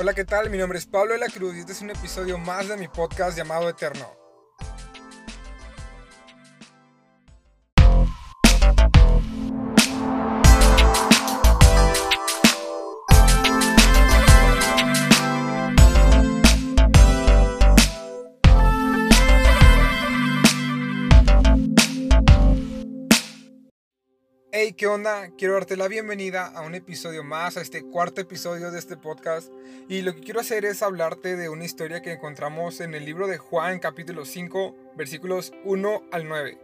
Hola, ¿qué tal? Mi nombre es Pablo de la Cruz y este es un episodio más de mi podcast llamado Eterno. ¿Qué onda? Quiero darte la bienvenida a un episodio más, a este cuarto episodio de este podcast. Y lo que quiero hacer es hablarte de una historia que encontramos en el libro de Juan, capítulo 5, versículos 1 al 9.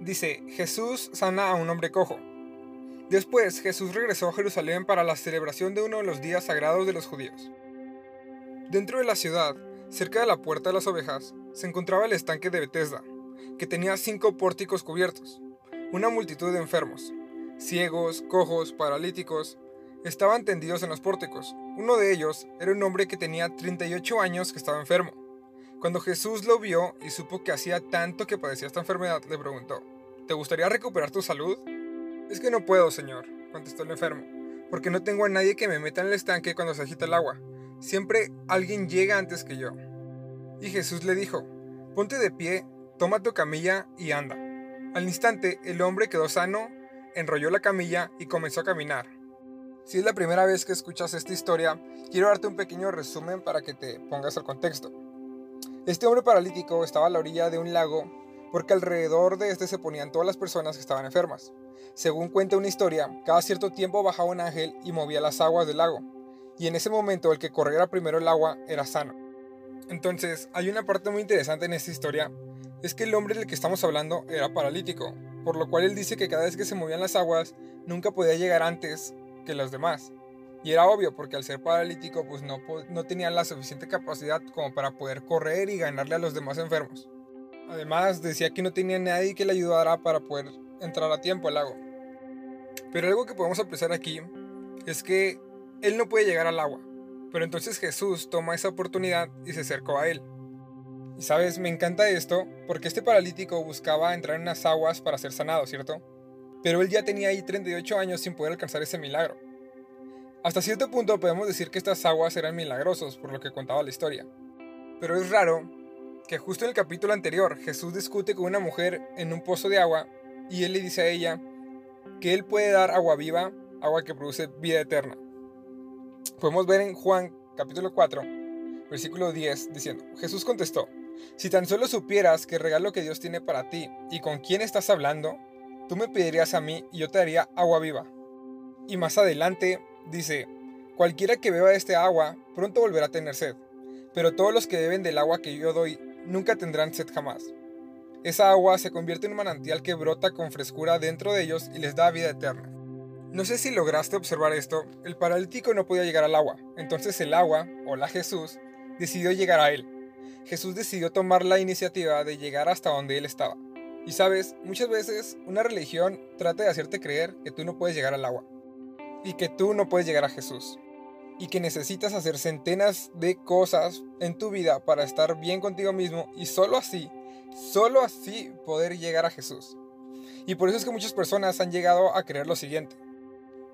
Dice, Jesús sana a un hombre cojo. Después, Jesús regresó a Jerusalén para la celebración de uno de los días sagrados de los judíos. Dentro de la ciudad, cerca de la puerta de las ovejas, se encontraba el estanque de Bethesda, que tenía cinco pórticos cubiertos una multitud de enfermos, ciegos, cojos, paralíticos, estaban tendidos en los pórticos. Uno de ellos era un hombre que tenía 38 años que estaba enfermo. Cuando Jesús lo vio y supo que hacía tanto que padecía esta enfermedad, le preguntó, ¿te gustaría recuperar tu salud? Es que no puedo, señor, contestó el enfermo, porque no tengo a nadie que me meta en el estanque cuando se agita el agua. Siempre alguien llega antes que yo. Y Jesús le dijo, ponte de pie, toma tu camilla y anda. Al instante, el hombre quedó sano, enrolló la camilla y comenzó a caminar. Si es la primera vez que escuchas esta historia, quiero darte un pequeño resumen para que te pongas al contexto. Este hombre paralítico estaba a la orilla de un lago porque alrededor de este se ponían todas las personas que estaban enfermas. Según cuenta una historia, cada cierto tiempo bajaba un ángel y movía las aguas del lago, y en ese momento el que corriera primero el agua era sano. Entonces, hay una parte muy interesante en esta historia es que el hombre del que estamos hablando era paralítico, por lo cual él dice que cada vez que se movían las aguas nunca podía llegar antes que los demás. Y era obvio porque al ser paralítico pues no, no tenía la suficiente capacidad como para poder correr y ganarle a los demás enfermos. Además decía que no tenía nadie que le ayudara para poder entrar a tiempo al lago. Pero algo que podemos apreciar aquí es que él no puede llegar al agua. Pero entonces Jesús toma esa oportunidad y se acercó a él. Y sabes, me encanta esto porque este paralítico buscaba entrar en unas aguas para ser sanado, ¿cierto? Pero él ya tenía ahí 38 años sin poder alcanzar ese milagro. Hasta cierto punto podemos decir que estas aguas eran milagrosos por lo que contaba la historia. Pero es raro que justo en el capítulo anterior Jesús discute con una mujer en un pozo de agua y él le dice a ella que él puede dar agua viva, agua que produce vida eterna. Podemos ver en Juan capítulo 4, versículo 10 diciendo, Jesús contestó, si tan solo supieras que el regalo que Dios tiene para ti y con quién estás hablando, tú me pedirías a mí y yo te daría agua viva. Y más adelante dice, cualquiera que beba este agua pronto volverá a tener sed, pero todos los que beben del agua que yo doy nunca tendrán sed jamás. Esa agua se convierte en un manantial que brota con frescura dentro de ellos y les da vida eterna. No sé si lograste observar esto, el paralítico no podía llegar al agua, entonces el agua, o la Jesús, decidió llegar a él. Jesús decidió tomar la iniciativa de llegar hasta donde él estaba. Y sabes, muchas veces una religión trata de hacerte creer que tú no puedes llegar al agua. Y que tú no puedes llegar a Jesús. Y que necesitas hacer centenas de cosas en tu vida para estar bien contigo mismo y solo así, solo así poder llegar a Jesús. Y por eso es que muchas personas han llegado a creer lo siguiente.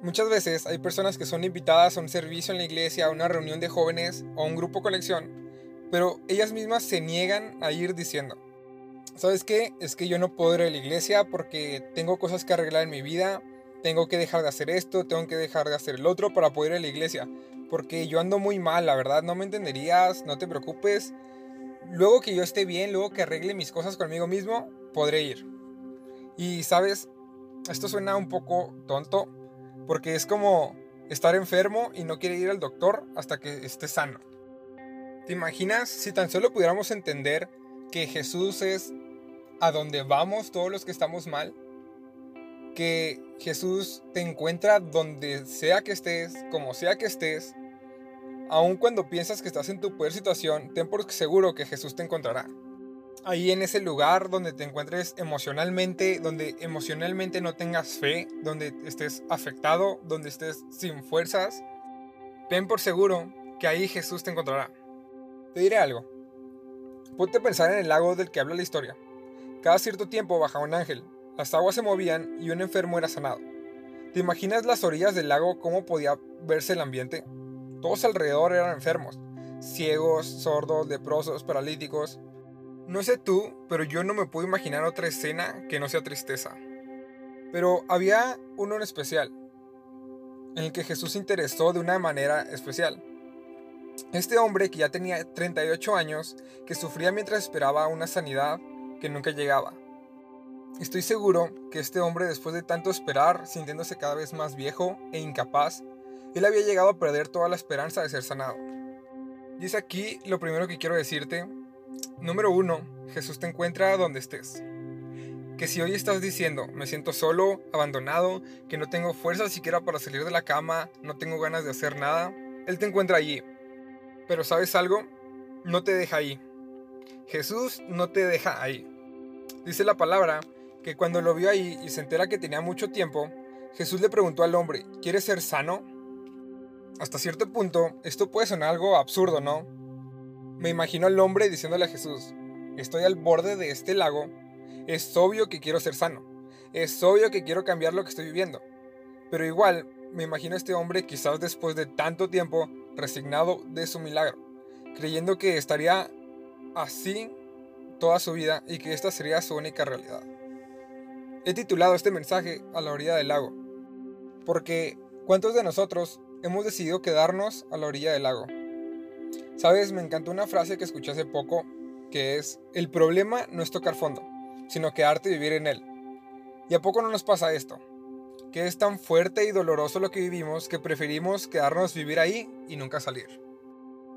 Muchas veces hay personas que son invitadas a un servicio en la iglesia, a una reunión de jóvenes o a un grupo colección pero ellas mismas se niegan a ir diciendo, ¿sabes qué? Es que yo no puedo ir a la iglesia porque tengo cosas que arreglar en mi vida, tengo que dejar de hacer esto, tengo que dejar de hacer el otro para poder ir a la iglesia, porque yo ando muy mal, la verdad, no me entenderías, no te preocupes. Luego que yo esté bien, luego que arregle mis cosas conmigo mismo, podré ir. Y sabes, esto suena un poco tonto, porque es como estar enfermo y no quiere ir al doctor hasta que esté sano. ¿Te imaginas si tan solo pudiéramos entender que Jesús es a donde vamos todos los que estamos mal? Que Jesús te encuentra donde sea que estés, como sea que estés. Aun cuando piensas que estás en tu peor situación, ten por seguro que Jesús te encontrará. Ahí en ese lugar donde te encuentres emocionalmente, donde emocionalmente no tengas fe, donde estés afectado, donde estés sin fuerzas, ten por seguro que ahí Jesús te encontrará. Te diré algo. Ponte a pensar en el lago del que habla la historia. Cada cierto tiempo bajaba un ángel, las aguas se movían y un enfermo era sanado. ¿Te imaginas las orillas del lago cómo podía verse el ambiente? Todos alrededor eran enfermos, ciegos, sordos, leprosos, paralíticos. No sé tú, pero yo no me puedo imaginar otra escena que no sea tristeza. Pero había uno en especial, en el que Jesús se interesó de una manera especial. Este hombre que ya tenía 38 años, que sufría mientras esperaba una sanidad que nunca llegaba. Estoy seguro que este hombre, después de tanto esperar, sintiéndose cada vez más viejo e incapaz, él había llegado a perder toda la esperanza de ser sanado. Y es aquí lo primero que quiero decirte. Número uno, Jesús te encuentra donde estés. Que si hoy estás diciendo, me siento solo, abandonado, que no tengo fuerza siquiera para salir de la cama, no tengo ganas de hacer nada, Él te encuentra allí. Pero ¿sabes algo? No te deja ahí. Jesús no te deja ahí. Dice la palabra que cuando lo vio ahí y se entera que tenía mucho tiempo, Jesús le preguntó al hombre, ¿quieres ser sano? Hasta cierto punto, esto puede sonar algo absurdo, ¿no? Me imagino al hombre diciéndole a Jesús, estoy al borde de este lago, es obvio que quiero ser sano, es obvio que quiero cambiar lo que estoy viviendo, pero igual me imagino a este hombre quizás después de tanto tiempo resignado de su milagro, creyendo que estaría así toda su vida y que esta sería su única realidad. He titulado este mensaje a la orilla del lago, porque ¿cuántos de nosotros hemos decidido quedarnos a la orilla del lago? Sabes, me encantó una frase que escuché hace poco, que es, el problema no es tocar fondo, sino quedarte y vivir en él. ¿Y a poco no nos pasa esto? Que es tan fuerte y doloroso lo que vivimos que preferimos quedarnos vivir ahí y nunca salir.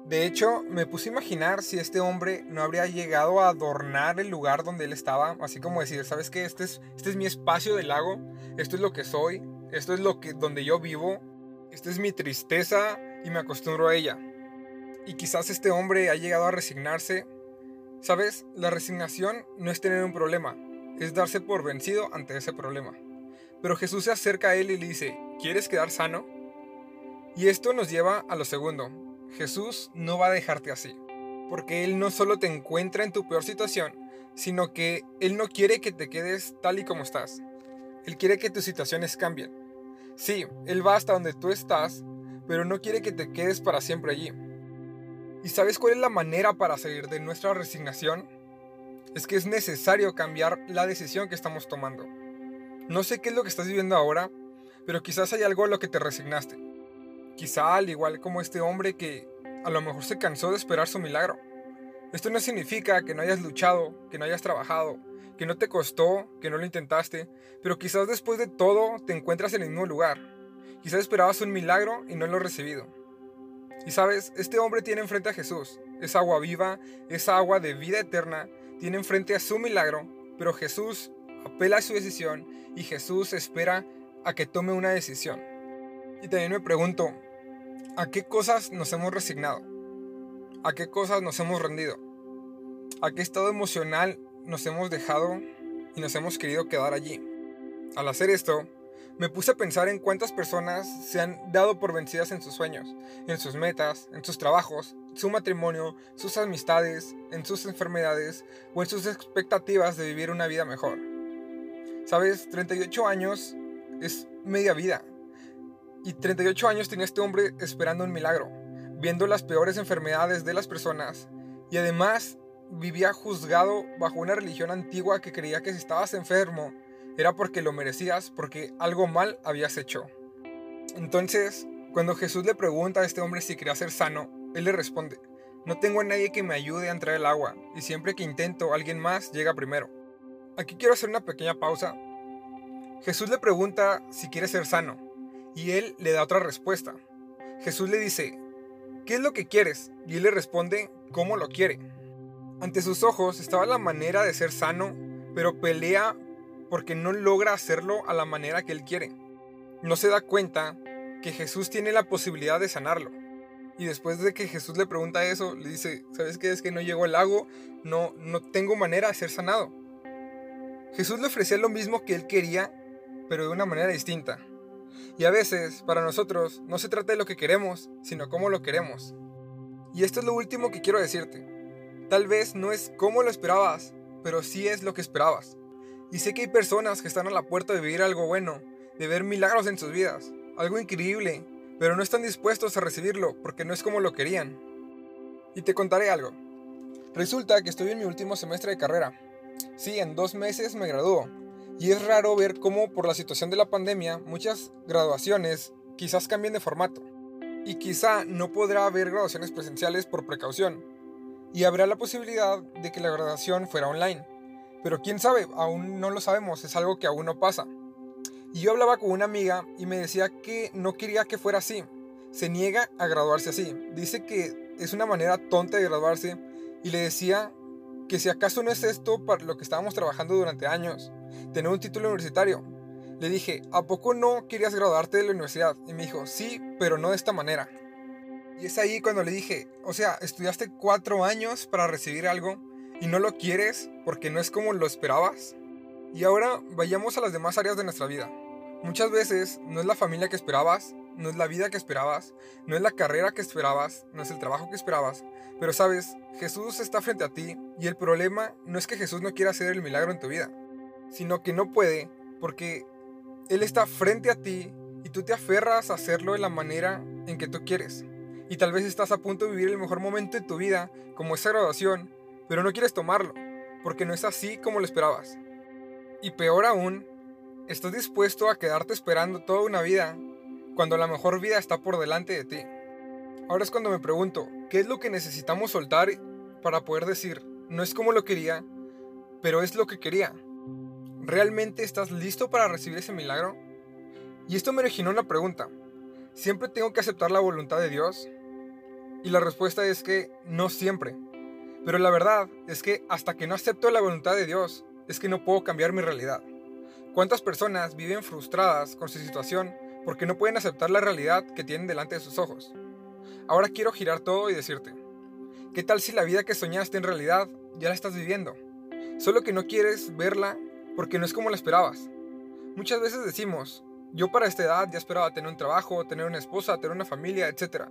De hecho, me puse a imaginar si este hombre no habría llegado a adornar el lugar donde él estaba, así como decir, ¿sabes qué? Este es, este es mi espacio del lago, esto es lo que soy, esto es lo que donde yo vivo, esta es mi tristeza y me acostumbro a ella. Y quizás este hombre ha llegado a resignarse. ¿Sabes? La resignación no es tener un problema, es darse por vencido ante ese problema. Pero Jesús se acerca a él y le dice, ¿quieres quedar sano? Y esto nos lleva a lo segundo, Jesús no va a dejarte así, porque Él no solo te encuentra en tu peor situación, sino que Él no quiere que te quedes tal y como estás. Él quiere que tus situaciones cambien. Sí, Él va hasta donde tú estás, pero no quiere que te quedes para siempre allí. ¿Y sabes cuál es la manera para salir de nuestra resignación? Es que es necesario cambiar la decisión que estamos tomando. No sé qué es lo que estás viviendo ahora, pero quizás hay algo a lo que te resignaste. Quizá al igual como este hombre que a lo mejor se cansó de esperar su milagro. Esto no significa que no hayas luchado, que no hayas trabajado, que no te costó, que no lo intentaste, pero quizás después de todo te encuentras en el mismo lugar. Quizás esperabas un milagro y no lo has recibido. Y sabes, este hombre tiene enfrente a Jesús, es agua viva, es agua de vida eterna, tiene enfrente a su milagro, pero Jesús apela a su decisión y Jesús espera a que tome una decisión. Y también me pregunto, ¿A qué cosas nos hemos resignado? ¿A qué cosas nos hemos rendido? ¿A qué estado emocional nos hemos dejado y nos hemos querido quedar allí? Al hacer esto, me puse a pensar en cuántas personas se han dado por vencidas en sus sueños, en sus metas, en sus trabajos, su matrimonio, sus amistades, en sus enfermedades o en sus expectativas de vivir una vida mejor. Sabes, 38 años es media vida, y 38 años tenía este hombre esperando un milagro, viendo las peores enfermedades de las personas y además vivía juzgado bajo una religión antigua que creía que si estabas enfermo era porque lo merecías, porque algo mal habías hecho. Entonces, cuando Jesús le pregunta a este hombre si quería ser sano, él le responde, no tengo a nadie que me ayude a entrar el agua, y siempre que intento alguien más llega primero. Aquí quiero hacer una pequeña pausa. Jesús le pregunta si quiere ser sano, y él le da otra respuesta. Jesús le dice, ¿qué es lo que quieres? Y él le responde, ¿cómo lo quiere? Ante sus ojos estaba la manera de ser sano, pero pelea porque no logra hacerlo a la manera que él quiere. No se da cuenta que Jesús tiene la posibilidad de sanarlo. Y después de que Jesús le pregunta eso, le dice, ¿sabes qué? Es que no llegó al lago, no, no tengo manera de ser sanado. Jesús le ofrecía lo mismo que él quería, pero de una manera distinta. Y a veces, para nosotros, no se trata de lo que queremos, sino cómo lo queremos. Y esto es lo último que quiero decirte. Tal vez no es como lo esperabas, pero sí es lo que esperabas. Y sé que hay personas que están a la puerta de vivir algo bueno, de ver milagros en sus vidas, algo increíble, pero no están dispuestos a recibirlo porque no es como lo querían. Y te contaré algo. Resulta que estoy en mi último semestre de carrera. Sí, en dos meses me gradúo. Y es raro ver cómo por la situación de la pandemia muchas graduaciones quizás cambien de formato. Y quizá no podrá haber graduaciones presenciales por precaución. Y habrá la posibilidad de que la graduación fuera online. Pero quién sabe, aún no lo sabemos, es algo que aún no pasa. Y yo hablaba con una amiga y me decía que no quería que fuera así. Se niega a graduarse así. Dice que es una manera tonta de graduarse y le decía que si acaso no es esto para lo que estábamos trabajando durante años, tener un título universitario. Le dije, ¿a poco no querías graduarte de la universidad? Y me dijo, sí, pero no de esta manera. Y es ahí cuando le dije, o sea, estudiaste cuatro años para recibir algo y no lo quieres porque no es como lo esperabas. Y ahora vayamos a las demás áreas de nuestra vida. Muchas veces no es la familia que esperabas, no es la vida que esperabas, no es la carrera que esperabas, no es el trabajo que esperabas, pero sabes, Jesús está frente a ti y el problema no es que Jesús no quiera hacer el milagro en tu vida, sino que no puede porque Él está frente a ti y tú te aferras a hacerlo de la manera en que tú quieres. Y tal vez estás a punto de vivir el mejor momento de tu vida, como esa graduación, pero no quieres tomarlo, porque no es así como lo esperabas. Y peor aún, estás dispuesto a quedarte esperando toda una vida cuando la mejor vida está por delante de ti. Ahora es cuando me pregunto, ¿qué es lo que necesitamos soltar para poder decir, no es como lo quería, pero es lo que quería? ¿Realmente estás listo para recibir ese milagro? Y esto me originó una pregunta. ¿Siempre tengo que aceptar la voluntad de Dios? Y la respuesta es que no siempre. Pero la verdad es que hasta que no acepto la voluntad de Dios, es que no puedo cambiar mi realidad. ¿Cuántas personas viven frustradas con su situación porque no pueden aceptar la realidad que tienen delante de sus ojos? Ahora quiero girar todo y decirte, ¿qué tal si la vida que soñaste en realidad ya la estás viviendo? Solo que no quieres verla porque no es como la esperabas. Muchas veces decimos, yo para esta edad ya esperaba tener un trabajo, tener una esposa, tener una familia, etc.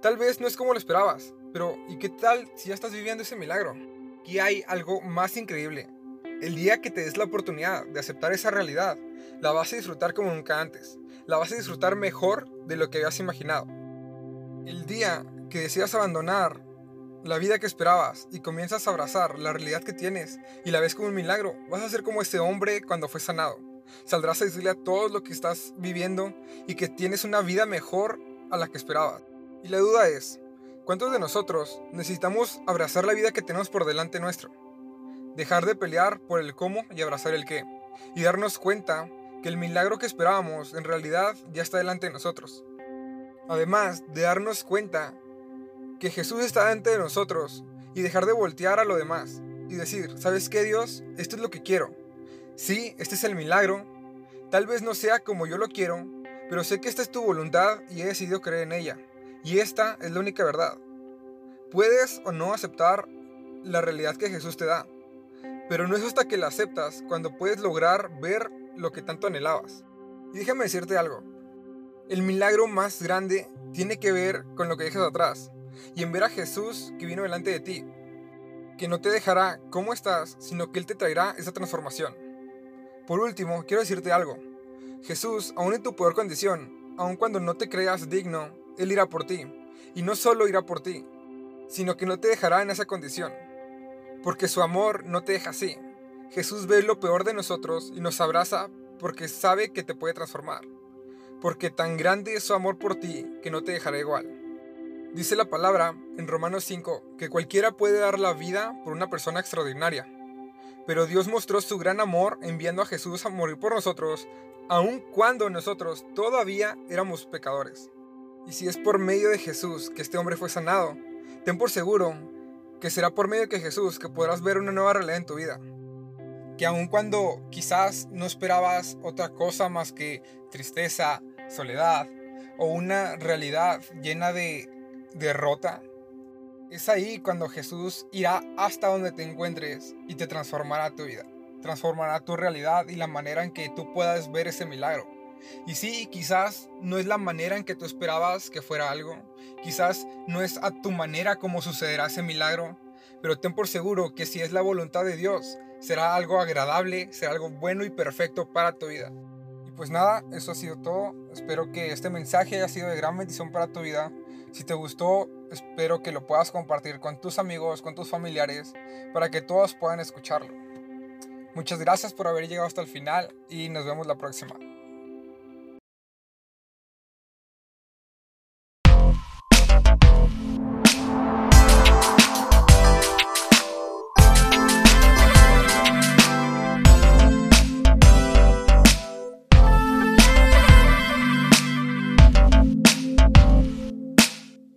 Tal vez no es como lo esperabas, pero ¿y qué tal si ya estás viviendo ese milagro? Aquí hay algo más increíble. El día que te des la oportunidad de aceptar esa realidad, la vas a disfrutar como nunca antes. La vas a disfrutar mejor de lo que habías imaginado. El día que decidas abandonar la vida que esperabas y comienzas a abrazar la realidad que tienes y la ves como un milagro, vas a ser como ese hombre cuando fue sanado. Saldrás a decirle a todos lo que estás viviendo y que tienes una vida mejor a la que esperabas. Y la duda es, ¿cuántos de nosotros necesitamos abrazar la vida que tenemos por delante nuestro? Dejar de pelear por el cómo y abrazar el qué. Y darnos cuenta que el milagro que esperábamos en realidad ya está delante de nosotros. Además de darnos cuenta que Jesús está delante de nosotros y dejar de voltear a lo demás y decir, ¿sabes qué Dios? Esto es lo que quiero. Sí, este es el milagro. Tal vez no sea como yo lo quiero, pero sé que esta es tu voluntad y he decidido creer en ella. Y esta es la única verdad. Puedes o no aceptar la realidad que Jesús te da, pero no es hasta que la aceptas cuando puedes lograr ver lo que tanto anhelabas. Y déjame decirte algo. El milagro más grande tiene que ver con lo que dejas atrás y en ver a Jesús que vino delante de ti, que no te dejará como estás, sino que Él te traerá esa transformación. Por último, quiero decirte algo. Jesús, aún en tu peor condición, aun cuando no te creas digno, él irá por ti. Y no solo irá por ti, sino que no te dejará en esa condición. Porque su amor no te deja así. Jesús ve lo peor de nosotros y nos abraza porque sabe que te puede transformar. Porque tan grande es su amor por ti que no te dejará igual. Dice la palabra en Romanos 5 que cualquiera puede dar la vida por una persona extraordinaria. Pero Dios mostró su gran amor enviando a Jesús a morir por nosotros, aun cuando nosotros todavía éramos pecadores. Y si es por medio de Jesús que este hombre fue sanado, ten por seguro que será por medio de Jesús que podrás ver una nueva realidad en tu vida. Que aun cuando quizás no esperabas otra cosa más que tristeza, soledad o una realidad llena de derrota, es ahí cuando Jesús irá hasta donde te encuentres y te transformará tu vida, transformará tu realidad y la manera en que tú puedas ver ese milagro. Y sí, quizás no es la manera en que tú esperabas que fuera algo, quizás no es a tu manera como sucederá ese milagro, pero ten por seguro que si es la voluntad de Dios, será algo agradable, será algo bueno y perfecto para tu vida. Y pues nada, eso ha sido todo. Espero que este mensaje haya sido de gran bendición para tu vida. Si te gustó, espero que lo puedas compartir con tus amigos, con tus familiares, para que todos puedan escucharlo. Muchas gracias por haber llegado hasta el final y nos vemos la próxima.